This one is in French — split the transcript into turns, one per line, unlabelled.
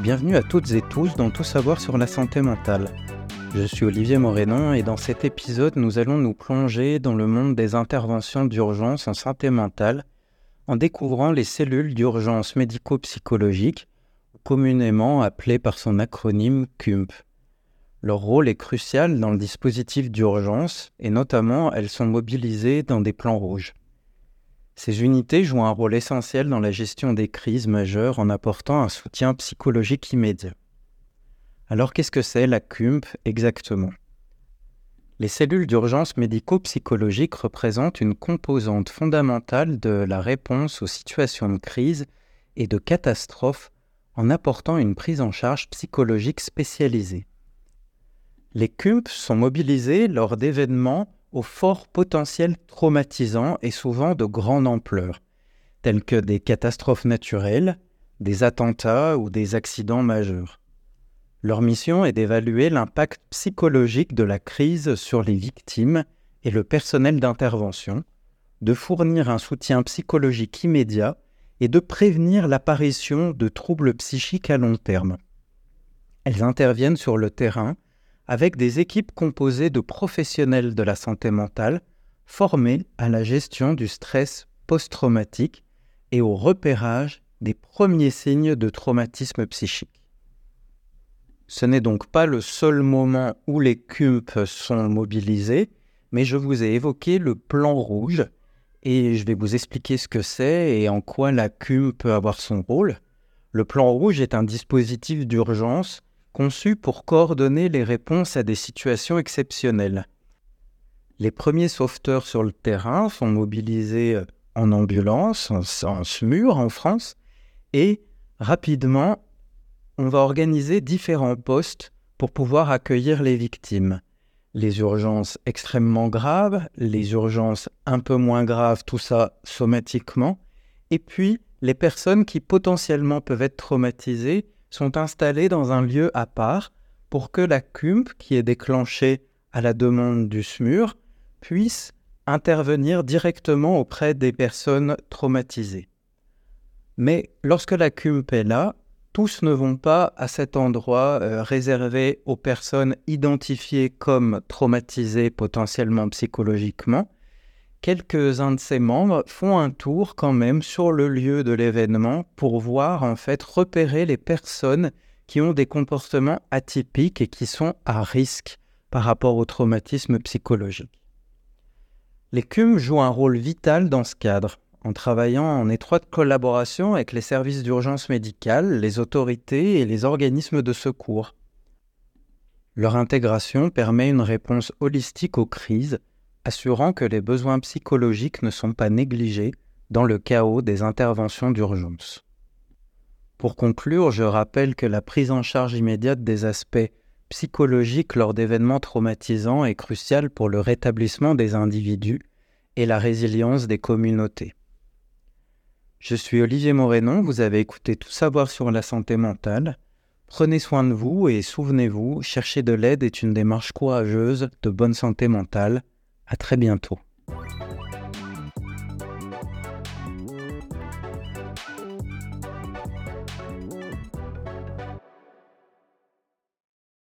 Bienvenue à toutes et tous dans Tout savoir sur la santé mentale. Je suis Olivier Morénon et dans cet épisode, nous allons nous plonger dans le monde des interventions d'urgence en santé mentale en découvrant les cellules d'urgence médico-psychologique, communément appelées par son acronyme CUMP. Leur rôle est crucial dans le dispositif d'urgence et notamment elles sont mobilisées dans des plans rouges. Ces unités jouent un rôle essentiel dans la gestion des crises majeures en apportant un soutien psychologique immédiat. Alors qu'est-ce que c'est la CUMP exactement? Les cellules d'urgence médico-psychologique représentent une composante fondamentale de la réponse aux situations de crise et de catastrophe en apportant une prise en charge psychologique spécialisée. Les CUMP sont mobilisés lors d'événements au fort potentiel traumatisant et souvent de grande ampleur, tels que des catastrophes naturelles, des attentats ou des accidents majeurs. Leur mission est d'évaluer l'impact psychologique de la crise sur les victimes et le personnel d'intervention, de fournir un soutien psychologique immédiat et de prévenir l'apparition de troubles psychiques à long terme. Elles interviennent sur le terrain avec des équipes composées de professionnels de la santé mentale formés à la gestion du stress post-traumatique et au repérage des premiers signes de traumatisme psychique. Ce n'est donc pas le seul moment où les CUMP sont mobilisés, mais je vous ai évoqué le plan rouge et je vais vous expliquer ce que c'est et en quoi la CUM peut avoir son rôle. Le plan rouge est un dispositif d'urgence conçu pour coordonner les réponses à des situations exceptionnelles. Les premiers sauveteurs sur le terrain sont mobilisés euh, en ambulance, en, SMUR en France, et rapidement, on va organiser différents postes pour pouvoir accueillir les victimes. Les urgences extrêmement graves, les urgences un peu moins graves, tout ça somatiquement, et puis les personnes qui potentiellement peuvent être traumatisées sont installés dans un lieu à part pour que la CUMP, qui est déclenchée à la demande du SMUR, puisse intervenir directement auprès des personnes traumatisées. Mais lorsque la CUMP est là, tous ne vont pas à cet endroit euh, réservé aux personnes identifiées comme traumatisées potentiellement psychologiquement, quelques-uns de ses membres font un tour quand même sur le lieu de l'événement pour voir en fait repérer les personnes qui ont des comportements atypiques et qui sont à risque par rapport au traumatisme psychologique. Les CUM jouent un rôle vital dans ce cadre, en travaillant en étroite collaboration avec les services d'urgence médicale, les autorités et les organismes de secours. Leur intégration permet une réponse holistique aux crises assurant que les besoins psychologiques ne sont pas négligés dans le chaos des interventions d'urgence. Pour conclure, je rappelle que la prise en charge immédiate des aspects psychologiques lors d'événements traumatisants est cruciale pour le rétablissement des individus et la résilience des communautés. Je suis Olivier Morénon, vous avez écouté Tout savoir sur la santé mentale. Prenez soin de vous et souvenez-vous, chercher de l'aide est une démarche courageuse de bonne santé mentale à très bientôt.